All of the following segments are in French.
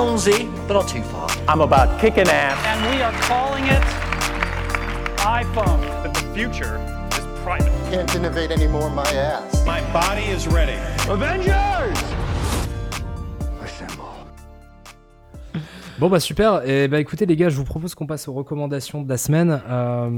allons-y, but not too far. I'm about kicking ass. And we are calling it iPhone. That the future is private. Can't innovate anymore, my ass. My body is ready. Avengers! Bon bah super, et bah écoutez les gars, je vous propose qu'on passe aux recommandations de la semaine. Euh,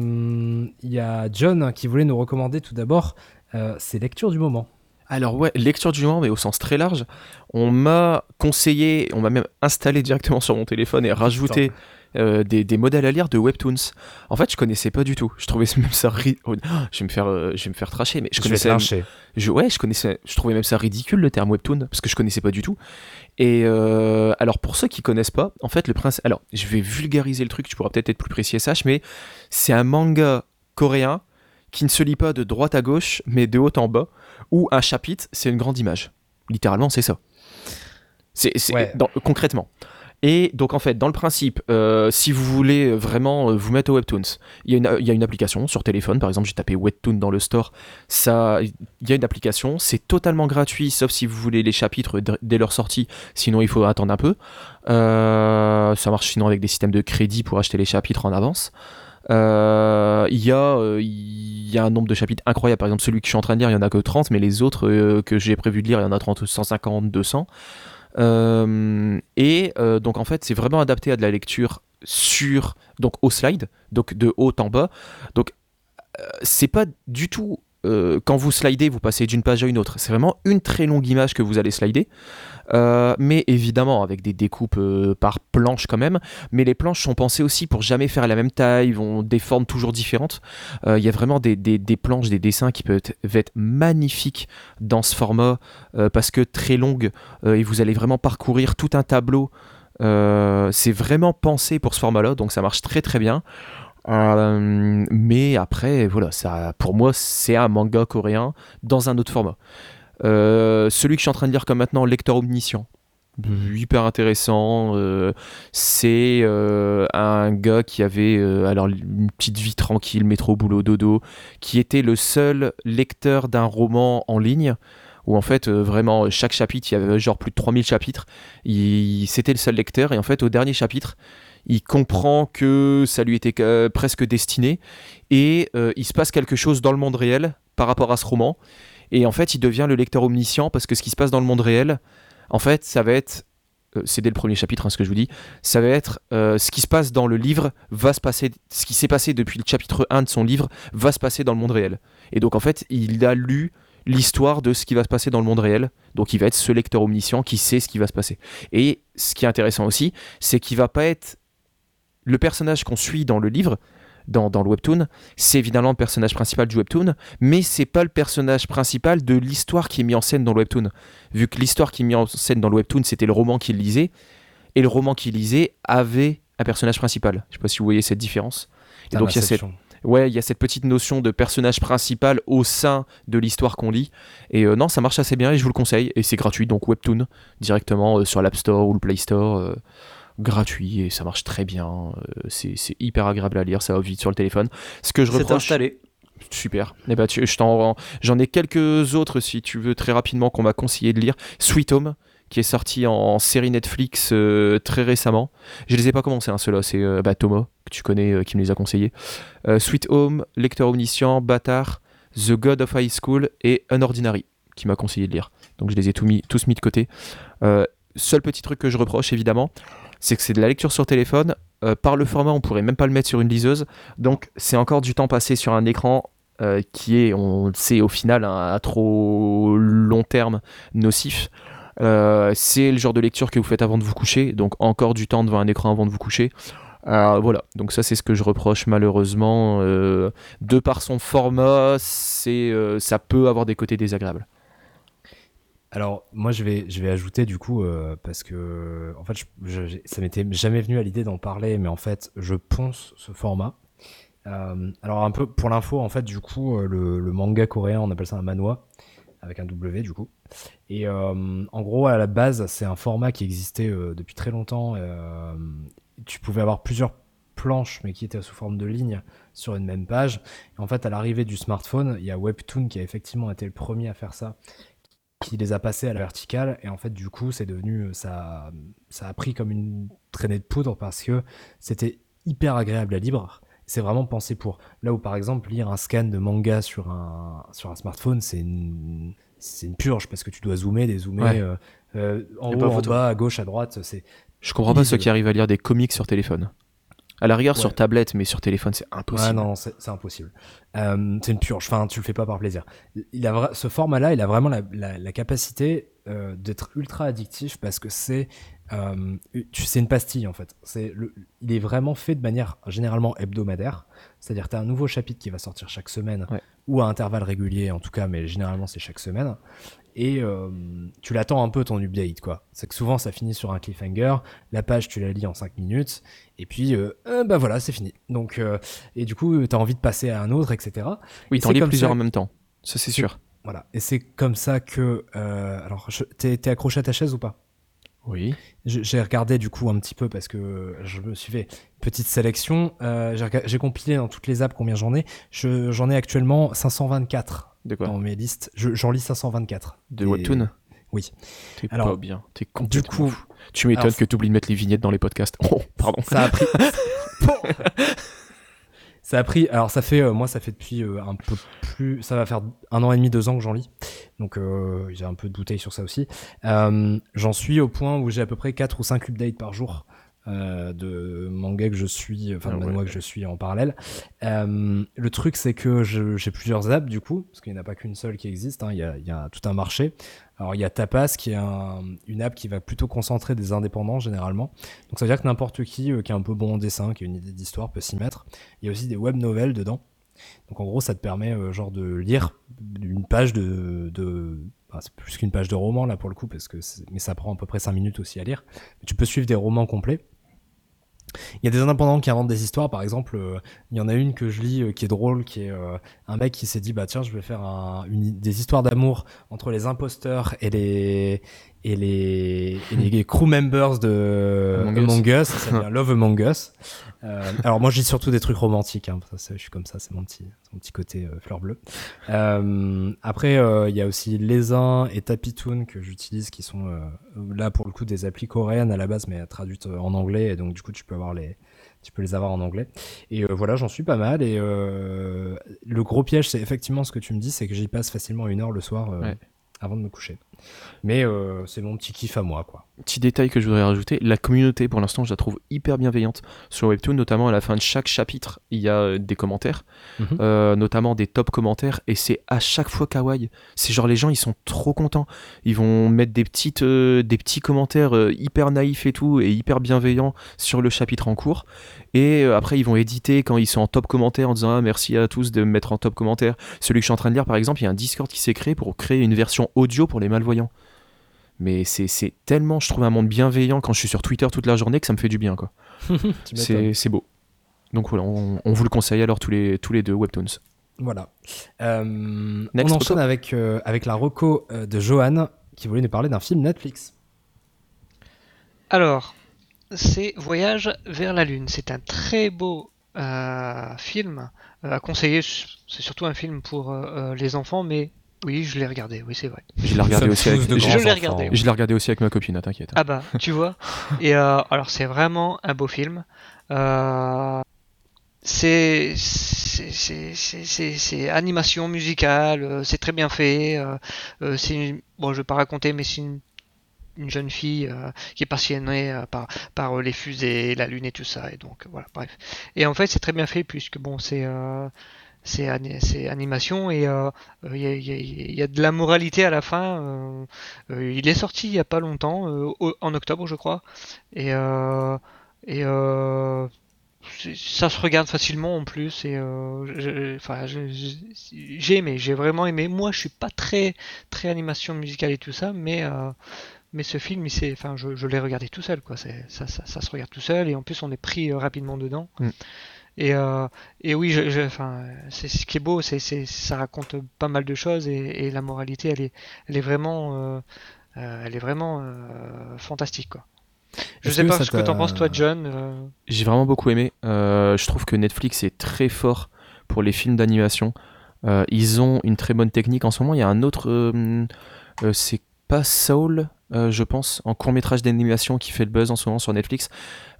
Il y a John qui voulait nous recommander tout d'abord euh, ses lectures du moment. Alors ouais, lecture du moment, mais au sens très large. On m'a conseillé, on m'a même installé directement sur mon téléphone et rajouté euh, des, des modèles à lire de Webtoons. En fait, je connaissais pas du tout. Je trouvais même ça... ri- oh, je vais me faire, euh, je vais me faire tracher, mais je vais connaissais... lyncher. Je, ouais, je connaissais, je trouvais même ça ridicule le terme webtoon parce que je connaissais pas du tout. Et euh, alors pour ceux qui connaissent pas, en fait le prince, alors je vais vulgariser le truc, tu pourras peut-être être plus précis et sage, mais c'est un manga coréen qui ne se lit pas de droite à gauche, mais de haut en bas, où un chapitre c'est une grande image. Littéralement, c'est ça. C'est Ouais. concrètement. Et donc en fait, dans le principe, euh, si vous voulez vraiment euh, vous mettre au Webtoons, il y, a une- il y a une application sur téléphone, par exemple j'ai tapé Webtoon dans le store, ça, il y a une application, c'est totalement gratuit, sauf si vous voulez les chapitres dès leur sortie, sinon il faut attendre un peu. Euh, ça marche sinon avec des systèmes de crédit pour acheter les chapitres en avance. Euh, euh, il y a un nombre de chapitres incroyable, par exemple celui que je suis en train de lire, il y en a que 30, mais les autres euh, que j'ai prévu de lire, il y en a 30, 150, 200. Euh, et donc en fait c'est vraiment adapté à de la lecture sur donc au slide donc de haut en bas donc c'est pas du tout euh, quand vous slidez vous passez d'une page à une autre c'est vraiment une très longue image que vous allez slider Euh, mais évidemment avec des découpes euh, par planche quand même mais les planches sont pensées aussi pour jamais faire la même taille vont des formes toujours différentes il y a vraiment des, des- planches des dessins qui peuvent être, magnifiques dans ce format parce que très longue et vous allez vraiment parcourir tout un tableau. C'est vraiment pensé pour ce format-là, donc ça marche très très bien. Euh, mais après, voilà, ça, pour moi, c'est un manga coréen dans un autre format. Euh, celui que je suis en train de lire comme maintenant, Lecteur Omniscient. Hyper intéressant. euh, c'est euh, un gars qui avait alors une petite vie tranquille, métro, boulot, dodo, qui était le seul lecteur d'un roman en ligne où en fait euh, vraiment chaque chapitre, il y avait genre plus de 3000 chapitres, il, c'était le seul lecteur et en fait au dernier chapitre, il comprend que ça lui était euh, presque destiné et euh, il se passe quelque chose dans le monde réel par rapport à ce roman et en fait il devient le lecteur omniscient parce que ce qui se passe dans le monde réel, en fait ça va être euh, c'est dès le premier chapitre hein, ce que je vous dis, ça va être ce qui se passe dans le livre va se passer, ce qui s'est passé depuis le chapitre 1 de son livre va se passer dans le monde réel. Et donc en fait il a lu l'histoire de ce qui va se passer dans le monde réel. Donc il va être ce lecteur omniscient qui sait ce qui va se passer. Et ce qui est intéressant aussi, c'est qu'il va pas être le personnage qu'on suit dans le livre, dans, dans le webtoon, c'est évidemment le personnage principal du webtoon, mais c'est pas le personnage principal de l'histoire qui est mis en scène dans le webtoon. Vu que l'histoire qui est mise en scène dans le webtoon, c'était le roman qu'il lisait, et le roman qu'il lisait avait un personnage principal. Je sais pas si vous voyez cette différence. Et donc il y a cette. Ouais, il y a cette petite notion de personnage principal au sein de l'histoire qu'on lit. Et euh, non, ça marche assez bien et je vous le conseille. Et c'est gratuit, donc Webtoon, directement euh, sur l'App Store ou le Play Store. euh, gratuit et ça marche très bien. euh, c'est hyper agréable à lire, ça va vite sur le téléphone. Ce que je C'est reproche. installé. Super. Eh ben, tu- je t'en- J'en ai quelques autres, si tu veux, très rapidement, qu'on m'a conseillé de lire. Sweet Home, qui est sorti en, en série Netflix euh, très récemment. Je les ai pas commencés, hein, ceux-là. C'est euh, bah, Thomas, que tu connais, euh, qui me les a conseillés. Sweet Home, Lecteur Omniscient, Bâtard, The God of High School et Unordinary, qui m'a conseillé de lire. Donc je les ai tous mis, tous mis de côté. Seul petit truc que je reproche, évidemment, c'est que c'est de la lecture sur téléphone. Euh, par le format, on pourrait même pas le mettre sur une liseuse. Donc c'est encore du temps passé sur un écran euh, qui est, on sait au final, un- à trop long terme nocif. Euh, c'est le genre de lecture que vous faites avant de vous coucher, donc encore du temps devant un écran avant de vous coucher. Voilà, donc ça c'est ce que je reproche malheureusement. de par son format, c'est, ça peut avoir des côtés désagréables. Alors, moi, je vais, ajouter du coup, euh, parce que, en fait, ça m'était jamais venu à l'idée d'en parler, mais en fait, je ponce ce format. Euh, alors, un peu pour l'info, en fait, du coup, euh, le, manga coréen, on appelle ça un manhwa, avec un W, du coup. Et en gros, à la base, c'est un format qui existait depuis très longtemps. tu pouvais avoir plusieurs planches, mais qui étaient sous forme de lignes sur une même page. Et en fait, à l'arrivée du smartphone, il y a Webtoon qui a effectivement été le premier à faire ça qui les a passés à la verticale et en fait du coup c'est devenu ça ça a pris comme une traînée de poudre parce que c'était hyper agréable à lire c'est vraiment pensé pour là où par exemple lire un scan de manga sur un sur un smartphone c'est une c'est une purge parce que tu dois zoomer dézoomer Ouais. euh, euh, en haut en photo. bas à gauche à droite c'est Je comprends pas ceux qui arrivent à lire des comics sur téléphone. À la rigueur sur tablette, mais sur téléphone c'est impossible. Ouais, non, c'est impossible. Euh, c'est une purge. Enfin, tu le fais pas par plaisir. Il a ce format-là, il a vraiment la, la- la capacité euh, d'être ultra addictif parce que c'est, euh, c'est une pastille en fait. C'est, il est vraiment fait de manière généralement hebdomadaire. C'est-à-dire, tu as un nouveau chapitre qui va sortir chaque semaine Ouais. Ou à intervalles réguliers en tout cas, mais généralement c'est chaque semaine. Et euh, tu l'attends un peu ton update quoi. C'est que souvent ça finit sur un cliffhanger. La page tu la lis en 5 minutes et puis euh, euh, bah voilà c'est fini. Donc euh, et du coup, tu as envie de passer à un autre, etc. Oui, Et t'en lis plusieurs ça- en même temps. Ça c'est sûr. Voilà. Et c'est comme ça que. euh, alors, je- t'es accroché à ta chaise ou pas? Oui. J'ai regardé du coup un petit peu parce que je me suis fait une petite sélection. Euh, J'ai compilé dans toutes les apps combien j'en ai. Je- J'en ai actuellement 524 De quoi dans mes listes. Je- J'en lis 524. De Et- Webtoon Oui. T'es pas bien. T'es Du coup, fou. Tu m'étonnes que t'oublies de mettre les vignettes dans les podcasts. Oh, pardon. ça a pris. ça a pris. Alors, ça fait. euh, moi, ça fait depuis euh, un peu plus. Ça va faire un an et demi, deux ans que j'en lis. Donc, euh, j'ai un peu de bouteille sur ça aussi. Euh, j'en suis au point où j'ai à peu près 4 ou 5 updates par jour. euh, de manga que je suis, enfin de Ah ouais. manhwa que je suis en parallèle. Euh, le truc c'est que j'ai plusieurs apps du coup, parce qu'il n'y en a pas qu'une seule qui existe, hein, il y, a, il y a tout un marché. Alors il y a Tapas qui est un- une app qui va plutôt concentrer des indépendants généralement. Donc ça veut dire que n'importe qui qui est un peu bon en dessin, qui a une idée d'histoire peut s'y mettre. Il y a aussi des web novels dedans. Donc en gros ça te permet euh, genre de lire une page de... c'est plus qu'une page de roman là pour le coup, parce que mais ça prend à peu près 5 minutes aussi à lire. Tu peux suivre des romans complets. Il y a des indépendants qui inventent des histoires, par exemple, euh, il y en a une que je lis euh, qui est drôle, qui est un mec qui s'est dit bah tiens je vais faire des histoires d'amour entre les imposteurs et les et les, et les crew members de Among Among, Us. Us, ça s'appelle Love Among Us. Euh, alors moi lis surtout des trucs romantiques, hein, ça, je suis comme ça, c'est mon petit, mon petit côté euh, fleur bleue. Euh, après euh, il y a aussi Lesin et Tapitoon que j'utilise qui sont euh, là pour le coup des applis coréennes à la base mais traduites en anglais et donc du coup tu peux avoir les tu peux les avoir en anglais. Et euh, voilà, j'en suis pas mal. Et euh, le gros piège, c'est effectivement ce que tu me dis, c'est que j'y passe facilement une heure le soir euh, Ouais. Avant de me coucher. Mais euh, c'est mon petit kiff à moi, quoi. Petit détail que je voudrais rajouter, la communauté pour l'instant je la trouve hyper bienveillante sur Webtoon, notamment à la fin de chaque chapitre il y a euh, des commentaires, Mhm. euh, notamment des top commentaires et c'est à chaque fois kawaii. C'est genre les gens ils sont trop contents, ils vont mettre des petites euh, des petits commentaires hyper naïfs et tout et hyper bienveillants sur le chapitre en cours et après ils vont éditer quand ils sont en top commentaire en disant ah, merci à tous de me mettre en top commentaire. Celui que je suis en train de lire par exemple, il y a un Discord qui s'est créé pour créer une version audio pour les malvoyants. Mais c'est tellement, je trouve, un monde bienveillant quand je suis sur Twitter toute la journée que ça me fait du bien, quoi. C'est beau. Donc voilà, on, on vous le conseille alors tous les, tous les deux, Webtoons. Voilà. Euh, Next on enchaîne reco. avec, euh, avec la reco euh, de Johan qui voulait nous parler d'un film Netflix. Alors, c'est Voyage vers la Lune. C'est un très beau euh, film à conseiller. C'est surtout un film pour les enfants, mais oui, je l'ai regardé. Oui, c'est vrai. Je l'ai regardé aussi avec, je, l'ai regardé, je l'ai regardé aussi avec ma copine, hein, t'inquiète. Ah bah, tu vois. Et euh, alors, c'est vraiment un beau film. Euh, c'est c'est- c'est- c'est- c'est- c'est animation musicale, euh, c'est très bien fait. euh, c'est une- bon, je vais pas raconter, mais c'est une, une jeune fille euh, qui est passionnée euh, par, par euh, les fusées, la lune et tout ça. Et donc voilà, bref. Et en fait, c'est très bien fait puisque bon, c'est euh, c'est ani- c'est animation et euh, il y, a, de la moralité à la fin. euh, euh, il est sorti il y a pas longtemps, en octobre je crois, et et ça se regarde facilement en plus et j'ai aimé, j'ai vraiment aimé. Moi je suis pas très très animation musicale et tout ça, mais mais ce film, il je, l'ai regardé tout seul, quoi. Ça, ça, se regarde tout seul, et en plus, on est pris rapidement dedans. Mm. Et, euh, et oui, je, je- enfin, c'est ce qui est beau, c'est, c'est, ça raconte pas mal de choses, et, et la moralité, elle est, elle est vraiment, euh, euh, elle est vraiment euh, fantastique, quoi. Je Est-ce sais que pas ce que t'en penses, toi, John. euh, J'ai vraiment beaucoup aimé. Euh, je trouve que Netflix est très fort pour les films d'animation. Euh, ils ont une très bonne technique. En ce moment, il y a un autre, euh, Euh, c'est pas Soul, euh, je pense, en court métrage d'animation qui fait le buzz en ce moment sur Netflix.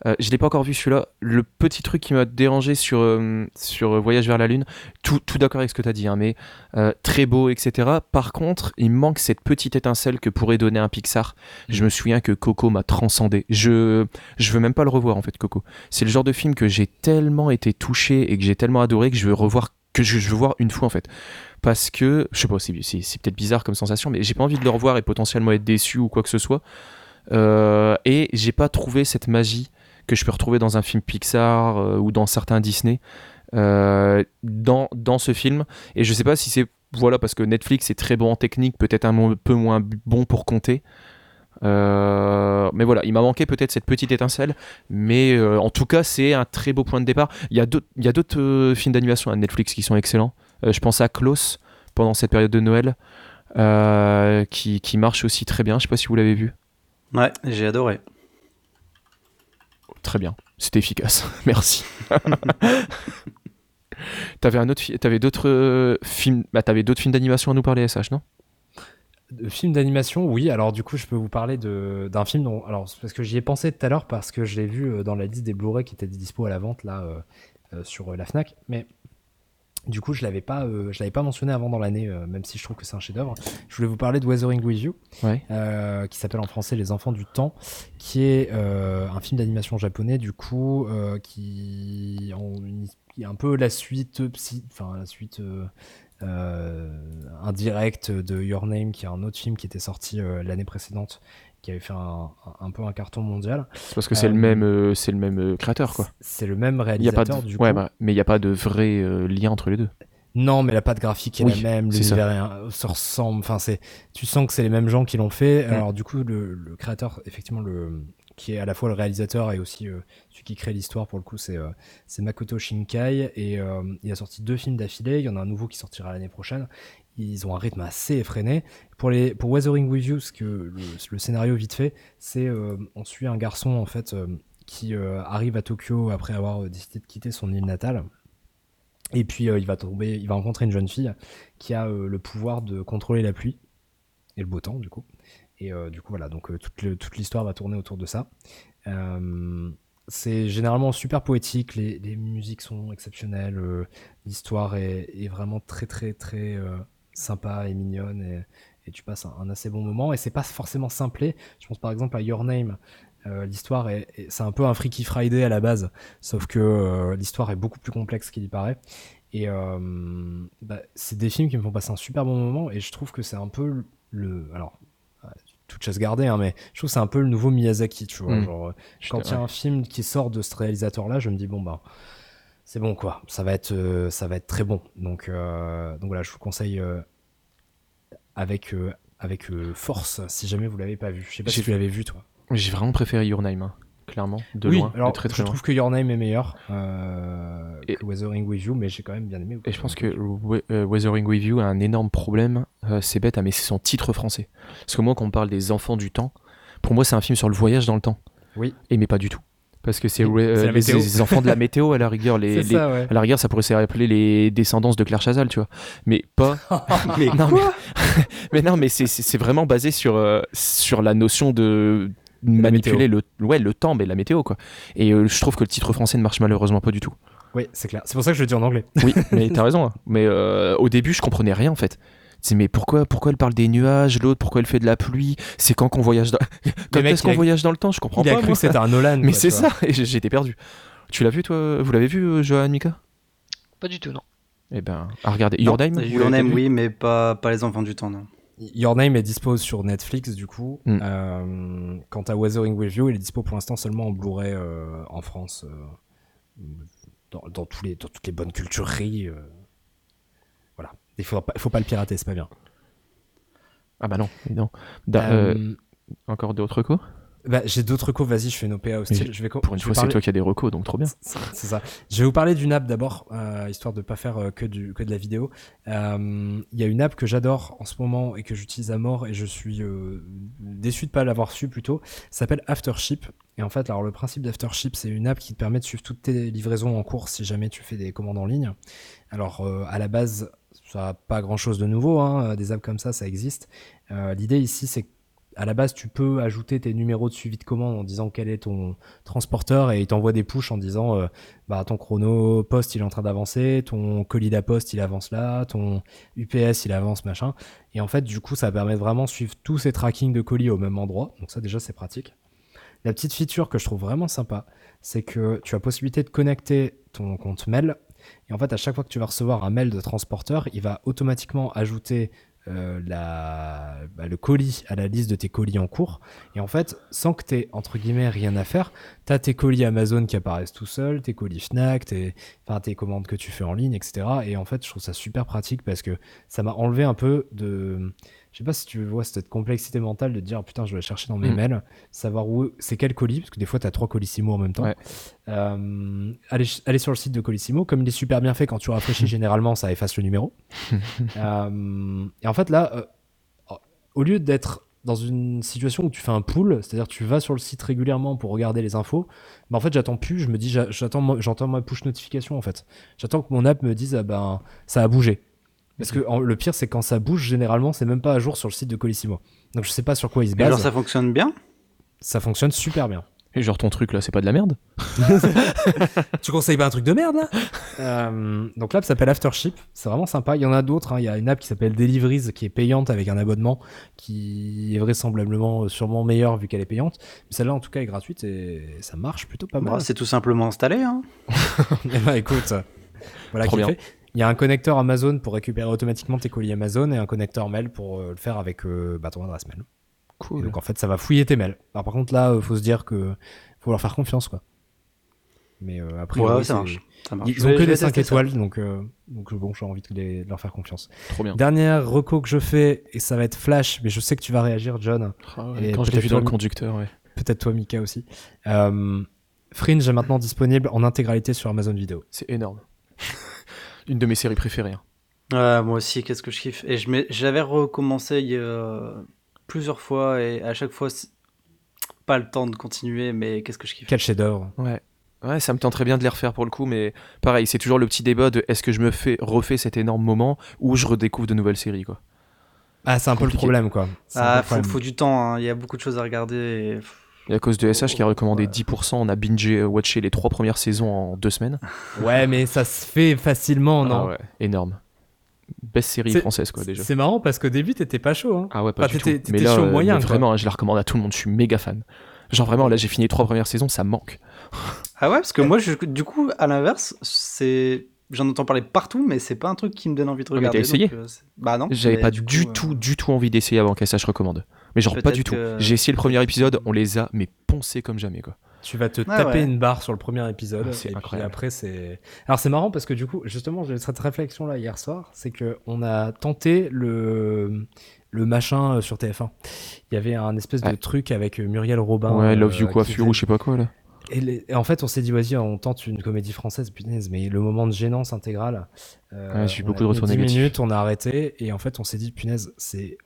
Euh, je l'ai pas encore vu celui-là. Le petit truc qui m'a dérangé sur, euh, sur Voyage vers la Lune, tout, tout d'accord avec ce que tu as dit, hein, mais très beau, etc. Par contre, il manque cette petite étincelle que pourrait donner un Pixar. Je me souviens que Coco m'a transcendé. Je, je veux même pas le revoir en fait, Coco. C'est le genre de film que j'ai tellement été touché et que j'ai tellement adoré que je veux revoir que je, je veux voir une fois en fait parce que je sais pas c'est, peut-être bizarre comme sensation mais j'ai pas envie de le revoir et potentiellement être déçu ou quoi que ce soit Euh, et j'ai pas trouvé cette magie que je peux retrouver dans un film Pixar euh, ou dans certains Disney euh, dans, dans ce film et je sais pas si c'est voilà parce que Netflix est très bon en technique peut-être un peu moins bon pour compter Euh, mais voilà, il m'a manqué peut-être cette petite étincelle, mais en tout cas, c'est un très beau point de départ. Il y a d'autres, films d'animation à Netflix qui sont excellents. Euh, je pense à Klaus pendant cette période de Noël, euh, qui, qui marche aussi très bien. Je sais pas si vous l'avez vu. Ouais, j'ai adoré. Très bien, c'était efficace. Merci. T'avais un autre, t'avais d'autres euh, films, bah t'avais d'autres films d'animation à nous parler, SH, non? De film d'animation, oui. Alors du coup, je peux vous parler de d'un film dont, alors c'est parce que j'y ai pensé tout à l'heure parce que je l'ai vu dans la liste des Blu-ray qui étaient dispo à la vente là euh, euh, sur la Fnac, mais du coup, je l'avais pas, euh, je l'avais pas mentionné avant dans l'année, euh, même si je trouve que c'est un chef-d'œuvre. Je voulais vous parler de Weathering with You, Ouais. euh, qui s'appelle en français Les Enfants du Temps, qui est un film d'animation japonais, du coup, qui, est un peu la suite, psy- enfin la suite indirecte de Your Name, qui est un autre film qui était sorti l'année précédente, qui avait fait un, peu un carton mondial. C'est parce que c'est Euh, le même, euh, c'est le même euh, créateur, quoi. C'est le même Il y a pas réalisateur, de, du ouais, coup. bah, mais il n'y a pas de vrai euh, lien entre les deux. Non, mais la patte graphique est Oui, la même, l'univers se ressemble. Enfin, c'est, tu sens que c'est les mêmes gens qui l'ont fait. Mm. Alors du coup, le, le créateur, effectivement, le qui est à la fois le réalisateur et aussi euh, celui qui crée l'histoire pour le coup, c'est euh, Makoto Shinkai et euh, il a sorti deux films d'affilée. Il y en a un nouveau qui sortira l'année prochaine. Ils ont un rythme assez effréné. Pour les Weathering with You, que le, scénario vite fait, c'est on suit un garçon en fait qui arrive à Tokyo après avoir décidé de quitter son île natale. Et puis il va tomber, il va rencontrer une jeune fille qui a le pouvoir de contrôler la pluie et le beau temps du coup. Et euh, du coup voilà, donc euh, toute, l'histoire va tourner autour de ça. Euh, c'est généralement super poétique, les, musiques sont exceptionnelles, l'histoire est, vraiment très très très sympa et mignonne et, tu passes un, assez bon moment. Et c'est pas forcément simplé. Je pense par exemple à Your Name. L'histoire est, est- c'est un peu un Freaky Friday à la base, sauf que l'histoire est beaucoup plus complexe qu'il y paraît. Et bah, c'est des films qui me font passer un super bon moment et je trouve que c'est un peu le-. Alors, toute chasse gardée, hein, mais je trouve que c'est un peu le nouveau Miyazaki, tu vois. Mm. Genre, euh, quand il y a un film qui sort de ce réalisateur-là, je me dis, bon, bah, c'est bon, quoi. Ça va être, euh, ça va être très bon. Donc, euh, donc voilà, je vous conseille euh, avec, avec force si jamais vous l'avez pas vu. Je sais pas si tu l'avais vu, toi. J'ai vraiment préféré Your Name, hein, clairement, de oui, loin, alors de très très je loin. trouve que Your Name est meilleur euh, Et- que Weathering with You, mais j'ai quand même bien aimé. Et je pense que We- euh, Weathering with You a un énorme problème. euh, c'est bête, hein, mais c'est son titre français. Parce que moi, quand on parle des enfants du temps, pour moi, c'est un film sur le voyage dans le temps. Oui. Et mais pas du tout. Parce que c'est euh, les, enfants de la météo à la rigueur. Les, ça, ouais. À la rigueur, ça pourrait s'appeler les descendances de Claire Chazal, tu vois. Mais pas. mais, non, mais, mais non, mais c'est- vraiment basé sur, euh, sur la notion de manipuler le, ouais, le temps, mais la météo, quoi. Et euh, je trouve que le titre français ne marche malheureusement pas du tout. Oui, c'est clair. C'est pour ça que je le dis en anglais. Oui, mais t'as raison. hein. Mais euh, au début, je comprenais rien en fait. C'est mais pourquoi, pourquoi elle parle des nuages, l'autre pourquoi elle fait de la pluie? C'est quand qu'on voyage dans... quand est-ce qu'on a- voyage dans le temps? Je comprends Il a pas. cru moi. que c'était un Nolan. Mais c'est ça. J'étais perdu. Tu l'as vu toi Vous l'avez vu, euh, Johan Mika? Pas du tout, non. Eh ben, à regarder. Your vous Name, vu oui, mais pas, pas les enfants du temps, non. Your Name est dispo sur Netflix du coup. Mm. Euh, quant à Weathering with You, il est dispo pour l'instant seulement en Blu-ray euh, en France, euh, dans, dans tous les, dans toutes les bonnes cultureries. euh. Voilà, il faut pas, il faut pas le pirater, c'est pas bien. Ah bah non. Da- euh, Euh, encore d'autres recos bah, J'ai d'autres recos, vas-y, je fais une OPA. Mais Je vais Pour une je fois, c'est toi qui as des recos, donc trop bien. C'est ça. Je vais vous parler d'une app d'abord, euh, histoire de pas faire euh, que, du, que de la vidéo. Euh, Il y a une app que j'adore en ce moment et que j'utilise à mort et je suis déçu de pas l'avoir su plutôt. Ça s'appelle Aftership. Et en fait, alors le principe d'Aftership, c'est une app qui te permet de suivre toutes tes livraisons en cours si jamais tu fais des commandes en ligne. Alors à la base, ça a pas grand chose de nouveau, hein, des apps comme ça, ça existe. L'idée ici, c'est à la base, tu peux ajouter tes numéros de suivi de commande en disant quel est ton transporteur et il t'envoie des push en disant euh, bah ton chrono poste il est en train d'avancer, ton colis d'Aposte il avance là, ton UPS il avance machin. Et en fait, du coup, ça permet de vraiment suivre tous ces trackings de colis au même endroit. Donc ça déjà c'est pratique. La petite feature que je trouve vraiment sympa, c'est que tu as possibilité de connecter ton compte mail. Et en fait, à chaque fois que tu vas recevoir un mail de transporteur, il va automatiquement ajouter euh, bah, le colis à la liste de tes colis en cours. Et en fait, sans que tu aies, entre guillemets, rien à faire, tu as tes colis Amazon qui apparaissent tout seuls, tes colis Fnac, tes, tes commandes que tu fais en ligne, etc. Et en fait, je trouve ça super pratique parce que ça m'a enlevé un peu de je sais pas si tu vois cette complexité mentale de dire oh, putain je vais chercher dans mes Mm. mails savoir où c'est quel colis parce que des fois tu as trois colissimo en même temps Ouais. Euh, aller, aller sur le site de colissimo comme il est super bien fait quand tu rafraîchis généralement ça efface le numéro Euh, et en fait là euh, au lieu d'être dans une situation où tu fais un pool, c'est-à-dire tu vas sur le site régulièrement pour regarder les infos, bah en fait j'attends plus, je me dis j'a- j'attends j'entends ma push notification en fait. J'attends que mon app me dise ah ben ça a bougé. Parce que en- le pire c'est quand ça bouge généralement c'est même pas à jour sur le site de Colissimo. Donc je sais pas sur quoi ils se Mais genre, basent. ça Ça... fonctionne bien? Fonctionne super bien. Et genre ton truc là, c'est pas de la merde? Tu conseilles pas un truc de merde là? Euh, Donc l'app s'appelle Aftership, c'est vraiment sympa. Il y en a d'autres, hein. il y a une app qui s'appelle Deliveries qui est payante avec un abonnement qui est vraisemblablement euh, sûrement meilleure vu qu'elle est payante. Mais celle-là en tout cas est gratuite et ça marche plutôt pas mal. Bah, C'est tout simplement installé. Hein. Eh ben, écoute, voilà qui fait. Il y a un connecteur Amazon pour récupérer automatiquement tes colis Amazon et un connecteur mail pour euh, le faire avec euh, bah, ton adresse mail. Et Cool. donc en fait, ça va fouiller tes mails. Alors, par contre, là, euh, faut se dire que faut leur faire confiance, quoi. Mais euh, après, Ouais, ça marche. Ça marche. Ils Je ont vais- que des 5 tester ça. étoiles, donc, euh, donc bon, j'ai envie de, les- de leur faire confiance. Trop bien. Dernière reco que je fais, et ça va être Flash, mais je sais que tu vas réagir, John. Ah ouais, Et Quand je l'ai peut-être vu dans le toi- conducteur, ouais. Peut-être toi, Mika aussi. Euh, Fringe est maintenant disponible en intégralité sur Amazon Vidéo. C'est énorme. Une de mes séries préférées. hein. Ouais, moi aussi, qu'est-ce que je kiffe. Et j'avais recommencé il y a plusieurs fois et à chaque fois, pas le temps de continuer, mais qu'est-ce que je kiffe. Quel chef-d'œuvre. Ouais. Ouais, ça me tenterait bien de les refaire pour le coup, mais pareil, c'est toujours le petit débat de est-ce que je me fais refais cet énorme moment ou je redécouvre de nouvelles séries quoi. Ah, c'est un peu le problème, quoi. Ah, faut, faut du temps, hein. il y a beaucoup de choses à regarder. et- Et à cause de SH qui a recommandé Ouais. 10%, on a bingé euh, watché les trois premières saisons en deux semaines. Ouais, mais ça se fait facilement, non Ah ouais, énorme. Best série française quoi déjà. C'est marrant parce qu'au début, t'étais pas chaud. Hein. Ah ouais, pas Enfin, du t'étais- tout. Mais là, chaud euh, moyen, mais vraiment, je la recommande à tout le monde. Je suis méga fan. Genre vraiment, là, j'ai fini les trois premières saisons, ça me manque. Ah ouais, parce que moi, je- du coup, à l'inverse, c'est. J'en entends parler partout, mais c'est pas un truc qui me donne envie de mais regarder. t'as essayé donc, euh, Bah non. J'avais pas du du, coup, euh, tout, du tout envie d'essayer avant que SH recommande. Mais genre pas du tout. que- J'ai essayé le premier épisode, on les a mais poncés comme jamais quoi. Tu vas te taper ouais. une barre sur le premier épisode. Ah, c'est puis incroyable. après, c'est. Alors, c'est marrant parce que du coup, justement, j'ai eu cette réflexion là hier soir. C'est que on a tenté le le machin euh, sur TF1. Il y avait un espèce de Ouais. truc avec Muriel Robin. ouais, Love euh, You coiffure faisait- ou je sais pas quoi là. Et, les- et en fait, on s'est dit, vas-y, on tente une comédie française, punaise, mais le moment de gênance intégrale. euh, Ouais, j'ai eu on beaucoup de retours 10 négatifs. minutes, on a arrêté, et en fait, on s'est dit, punaise, c'est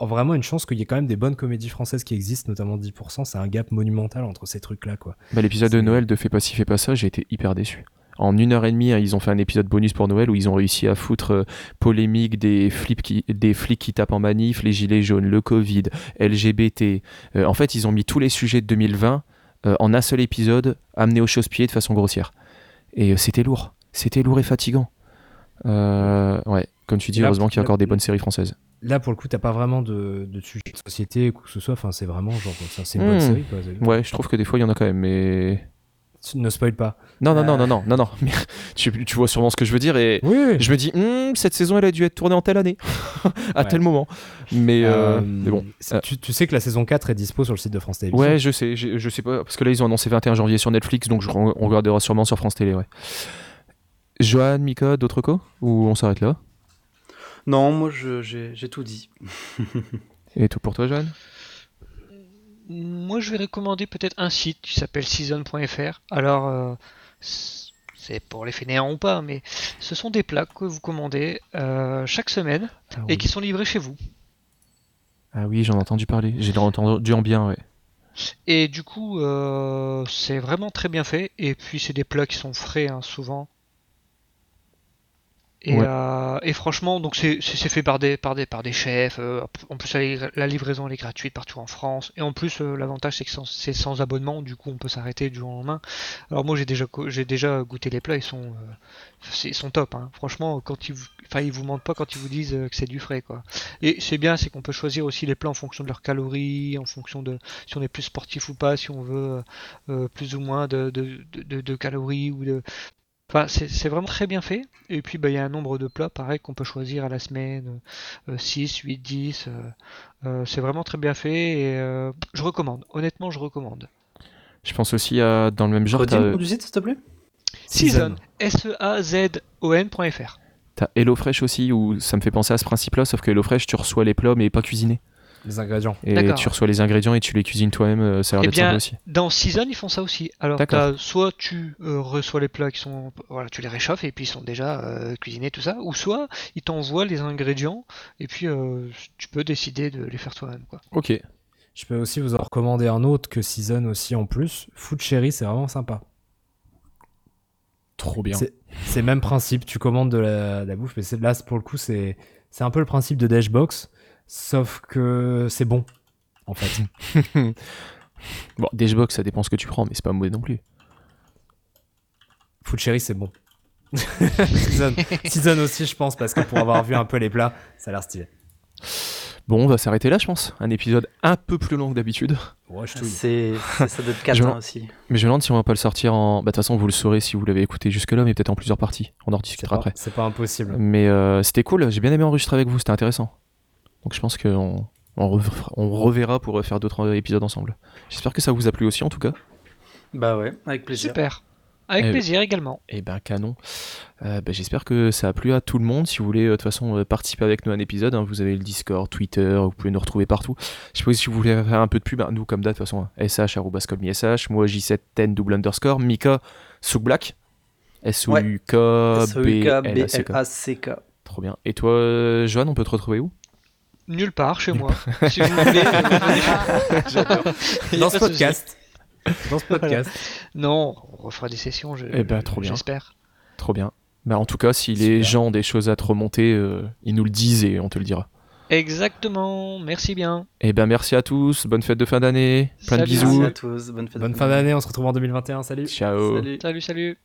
vraiment une chance qu'il y ait quand même des bonnes comédies françaises qui existent, notamment 10%. C'est un gap monumental entre ces trucs-là, quoi. Bah, l'épisode de Noël de Fais pas ci, fais pas ça, j'ai été hyper déçu. En une heure et demie, hein, ils ont fait un épisode bonus pour Noël où ils ont réussi à foutre euh, polémique des, flips qui, des flics qui tapent en manif, les gilets jaunes, le Covid, LGBT. Euh, en fait, ils ont mis tous les sujets de 2020 euh, en un seul épisode, amenés au chausse-pied de façon grossière. Et euh, c'était lourd. C'était lourd et fatigant. Euh, ouais, comme tu dis, là, heureusement qu'il y a là- encore des bonnes séries françaises. Là, pour le coup, t'as pas vraiment de, de sujet de société ou quoi que ce soit. Enfin, c'est vraiment genre, c'est une bonne Hmm. série, quoi. Ouais, je trouve que des fois, il y en a quand même, mais. Tu Ne spoil pas. Non, non, non, Euh. non, non, non, non. Mais tu, tu vois sûrement ce que je veux dire et. Oui, Je me dis, Hmm, cette saison, elle a dû être tournée en telle année, à Ouais. tel moment. Mais, euh, mais bon. Euh, tu, tu sais que la saison 4 est dispo sur le site de France Télévisions. Ouais, je sais, je, je sais pas, parce que là, ils ont annoncé 21 janvier sur Netflix, donc je, on regardera sûrement sur France Télé, ouais. Johan, Mika, d'autres co? Ou on s'arrête là? Non, moi, je- j'ai j'ai tout dit. Et tout pour toi, Johan? Moi, je vais recommander peut-être un site qui s'appelle season.fr. Alors, euh, c'est pour les fainéants ou pas, mais ce sont des plats que vous commandez euh, chaque semaine ah, et qui sont livrés chez vous. Ah oui, j'en ai entendu parler. J'ai entendu en bien, ouais. Et du coup, euh, c'est vraiment très bien fait. Et puis, c'est des plats qui sont frais, hein, souvent. Et, Ouais. euh, et franchement, donc c'est fait par des, par des, par des chefs. euh, en plus, la, livra- la livraison elle est gratuite partout en France. Et en plus, euh, l'avantage c'est que c'est sans abonnement. Du coup, on peut s'arrêter du jour au lendemain. Alors moi, j'ai déjà, j'ai déjà goûté les plats. Ils sont, euh, ils sont top. Hein. Franchement, quand ils, vous- enfin, ils vous mentent pas quand ils vous disent euh, que c'est du frais, quoi. Et c'est bien, c'est qu'on peut choisir aussi les plats en fonction de leurs calories, en fonction de si on est plus sportif ou pas, si on veut plus ou moins de, de, de, de- de calories ou de. Enfin, c'est vraiment très bien fait. Et puis, bah, il y a un nombre de plats, pareil, qu'on peut choisir à la semaine, euh, 6, 8, 10. euh, euh, c'est vraiment très bien fait et euh, je recommande. Honnêtement, je recommande. Je pense aussi à, dans le même genre, Redis le t'as nom du site, s'il te plaît? Season, S-E-A-Z-O-N.fr. t'as HelloFresh aussi, où ça me fait penser à ce principe-là, sauf que HelloFresh, tu reçois les plats, mais pas cuisinés. Les ingrédients. Et tu reçois les ingrédients et tu les cuisines toi-même, euh, ça a l'air Eh d'être bien, sympa aussi. Dans Season, ils font ça aussi. Alors, soit tu euh, reçois les plats qui sont, voilà, tu les réchauffes et puis ils sont déjà euh, cuisinés tout ça, ou soit ils t'envoient les ingrédients et puis euh, tu peux décider de les faire toi-même, quoi. Ok. Je peux aussi vous en recommander un autre que Season aussi en plus. Food Cherry, c'est vraiment sympa. Trop bien. C'est le même principe, tu commandes de la, de la bouffe, mais c'est- là, pour le coup, c'est c'est un peu le principe de Dashbox, sauf que c'est bon, en fait. Bon, Dashbox, ça dépend ce que tu prends, mais c'est pas mauvais non plus. Food Cherry, c'est bon. Season. Season aussi, je pense, parce que pour avoir vu un peu les plats, ça a l'air stylé. Bon, on va s'arrêter là, je pense. Un épisode un peu plus long que d'habitude. Ouais. C'est c'est- ça doit être 4 Je- ans aussi. Mais je me demande si on va pas le sortir en. Bah, de toute façon, vous le saurez si vous l'avez écouté jusque-là, mais peut-être en plusieurs parties. On en rediscutera après. c'est pas impossible. Mais euh, c'était cool, j'ai bien aimé enregistrer avec vous, c'était intéressant. Donc je pense qu'on on reverra pour faire d'autres euh, épisodes ensemble. J'espère que ça vous a plu aussi en tout cas. Bah ouais, avec plaisir. Super. Avec Eh plaisir également. Et ben canon. Euh, bah, J'espère que ça a plu à tout le monde. Si vous voulez euh, de toute façon participer avec nous à un épisode, hein, vous avez le Discord, Twitter, vous pouvez nous retrouver partout. Je sais pas si vous voulez faire un peu de pub, bah, nous comme d'hab de toute façon, hein, sh sh, moi j710 double underscore, Mika Souk Black, S-O-U-K B-L-A-C-K. S-O-U-K-B-L-A-C-K. Trop bien. Et toi, Johan, on peut te retrouver où? Nulle part chez moi. si vous voulez. Dans ce podcast. Dans ce podcast. Non, on refera des sessions. Je, Eh ben, trop bien. J'espère. Trop bien. Bah, en tout cas, si les gens ont des choses à te remonter, euh, ils nous le disent et on te le dira. Exactement. Merci bien. Et ben merci à tous, bonne fête de fin d'année, plein de bisous. Merci à tous, bonne fête. Bonne fin d'année, on se retrouve en 2021. Salut. Ciao. Salut. Salut, salut.